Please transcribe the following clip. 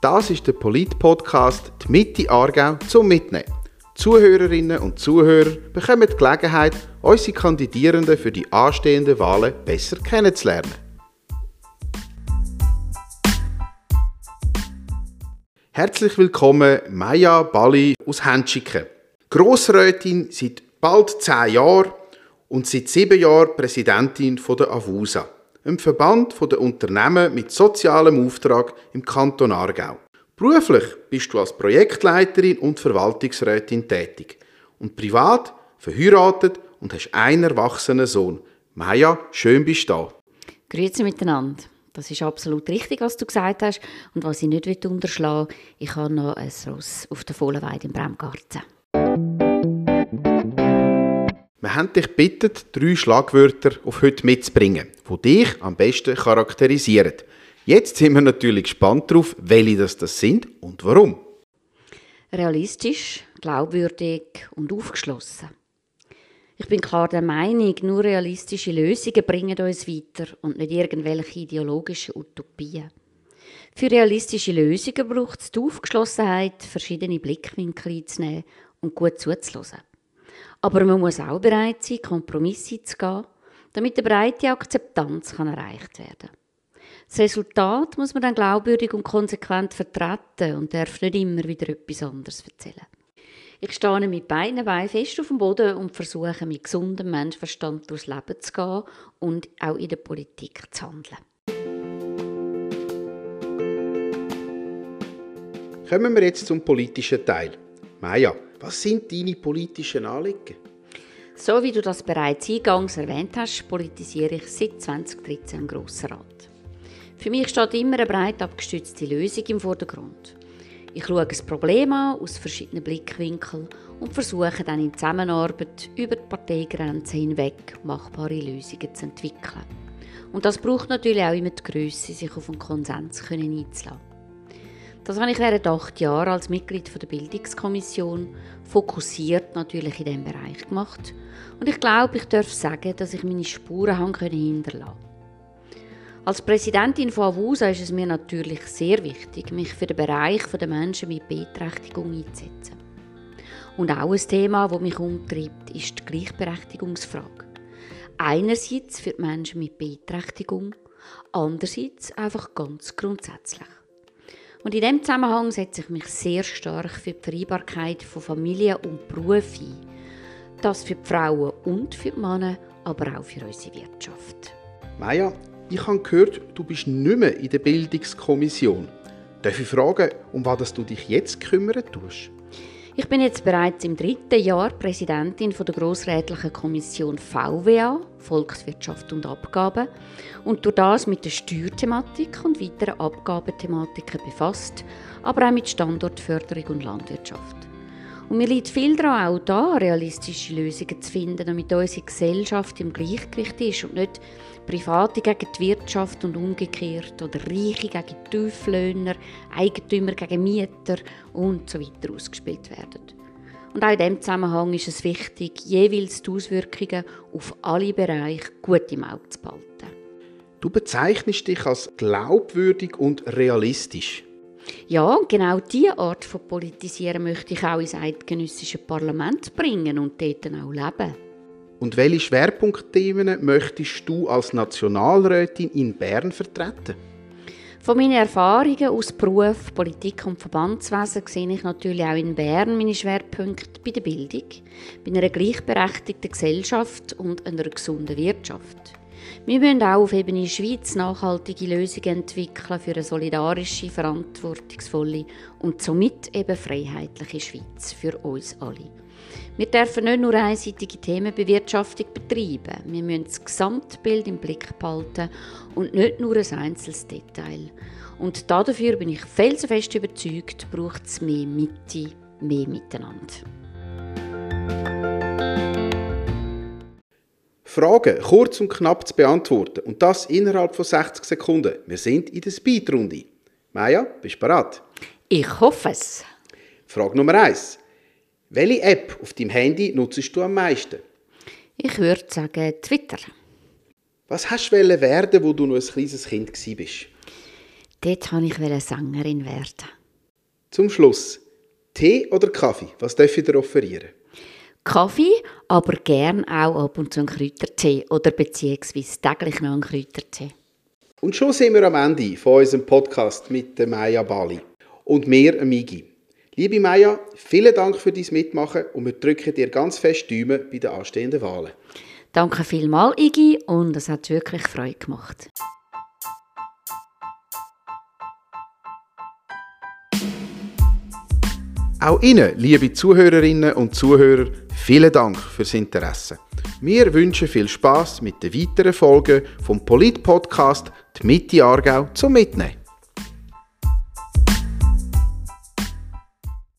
Das ist der Polit-Podcast «Die Mitte Aargau zum Mitnehmen». Zuhörerinnen und Zuhörer bekommen die Gelegenheit, unsere Kandidierenden für die anstehenden Wahlen besser kennenzulernen. Herzlich willkommen, Maya Bali aus Henschiken. Grossrätin seit bald zehn Jahren und seit sieben Jahren Präsidentin der AVUSA einem Verband der Unternehmen mit sozialem Auftrag im Kanton Aargau. Beruflich bist du als Projektleiterin und Verwaltungsrätin tätig und privat verheiratet und hast einen erwachsenen Sohn. Maja, schön bist du da. Grüezi miteinander. Das ist absolut richtig, was du gesagt hast. Und was ich nicht unterschlagen will, ich habe noch ein Ross auf der Fohlenweide im Bremgarten. Haben dich gebeten, drei Schlagwörter auf heute mitzubringen, die dich am besten charakterisieren. Jetzt sind wir natürlich gespannt darauf, welche das, das sind und warum. Realistisch, glaubwürdig und aufgeschlossen. Ich bin klar der Meinung, nur realistische Lösungen bringen uns weiter und nicht irgendwelche ideologischen Utopien. Für realistische Lösungen braucht es die Aufgeschlossenheit, verschiedene Blickwinkel einzunehmen und gut zuzulassen. Aber man muss auch bereit sein, Kompromisse zu gehen, damit eine breite Akzeptanz kann erreicht werden. Das Resultat muss man dann glaubwürdig und konsequent vertreten und darf nicht immer wieder etwas anderes erzählen. Ich stehe mit beiden Beinen fest auf dem Boden und versuche mit gesundem Menschenverstand durchs Leben zu gehen und auch in der Politik zu handeln. Kommen wir jetzt zum politischen Teil. Maja, was sind deine politischen Anliegen? So wie du das bereits eingangs erwähnt hast, politisiere ich seit 2013 im Grossen Rat. Für mich steht immer eine breit abgestützte Lösung im Vordergrund. Ich schaue das Problem an aus verschiedenen Blickwinkeln und versuche dann in Zusammenarbeit über die Parteigrenzen hinweg machbare Lösungen zu entwickeln. Und das braucht natürlich auch immer die Größe, sich auf einen Konsens einzulassen. Das habe ich während acht Jahren als Mitglied der Bildungskommission fokussiert natürlich in diesem Bereich gemacht. Und ich glaube, ich darf sagen, dass ich meine Spuren hinterlassen Als Präsidentin von Avusa ist es mir natürlich sehr wichtig, mich für den Bereich der Menschen mit Beeinträchtigung einzusetzen. Und auch ein Thema, das mich umtreibt, ist die Gleichberechtigungsfrage. Einerseits für die Menschen mit Beeinträchtigung, andererseits einfach ganz grundsätzlich. Und in diesem Zusammenhang setze ich mich sehr stark für die Vereinbarkeit von Familie und Beruf ein. Das für die Frauen und für die Männer, aber auch für unsere Wirtschaft. Maja, ich habe gehört, du bist nicht mehr in der Bildungskommission. Darf ich fragen, um was du dich jetzt kümmern tust? Ich bin jetzt bereits im dritten Jahr Präsidentin der Grossrätlichen Kommission VWA, Volkswirtschaft und Abgaben, und durch das mit der Steuerthematik und weiteren Abgabenthematiken befasst, aber auch mit Standortförderung und Landwirtschaft. Und mir liegt viel daran, auch da realistische Lösungen zu finden, damit unsere Gesellschaft im Gleichgewicht ist und nicht Private gegen die Wirtschaft und umgekehrt oder Reiche gegen Tieflöhner, Eigentümer gegen Mieter und so weiter ausgespielt werden. Und auch in diesem Zusammenhang ist es wichtig, jeweils die Auswirkungen auf alle Bereiche gut im Auge zu behalten. Du bezeichnest dich als glaubwürdig und realistisch. Ja, und genau diese Art von Politisieren möchte ich auch ins eidgenössische Parlament bringen und dort auch leben. Und welche Schwerpunktthemen möchtest du als Nationalrätin in Bern vertreten? Von meinen Erfahrungen aus Beruf, Politik und Verbandswesen sehe ich natürlich auch in Bern meine Schwerpunkte bei der Bildung, bei einer gleichberechtigten Gesellschaft und einer gesunden Wirtschaft. Wir müssen auch auf Ebene Schweiz nachhaltige Lösungen entwickeln für eine solidarische, verantwortungsvolle und somit eben freiheitliche Schweiz für uns alle. Wir dürfen nicht nur einseitige Themenbewirtschaftung betreiben. Wir müssen das Gesamtbild im Blick behalten und nicht nur ein einzelnes Detail. Und dafür bin ich felsenfest überzeugt, braucht es mehr Mitte, mehr Miteinander. Fragen kurz und knapp zu beantworten und das innerhalb von 60 Sekunden. Wir sind in der Speedrunde. Maja, bist du bereit? Ich hoffe es. Frage Nummer 1. Welche App auf deinem Handy nutzt du am meisten? Ich würde sagen Twitter. Was hast du werden, wo du noch ein kleines Kind warst? Dort wollte ich Sängerin werden. Zum Schluss, Tee oder Kaffee? Was darf ich dir offerieren? Kaffee, aber gern auch ab und zu einen Kräutertee oder beziehungsweise täglich noch einen Kräutertee. Und schon sind wir am Ende von unserem Podcast mit der Maya Bali und mir, Migi. Liebe Maya, vielen Dank für dein Mitmachen und wir drücken dir ganz fest die Daumen bei den anstehenden Wahlen. Danke vielmals, Igi, und es hat wirklich Freude gemacht. Auch Ihnen, liebe Zuhörerinnen und Zuhörer, vielen Dank fürs Interesse. Wir wünschen viel Spaß mit den weiteren Folgen vom Polit-Podcast «Die Mitte Aargau» zum Mitnehmen.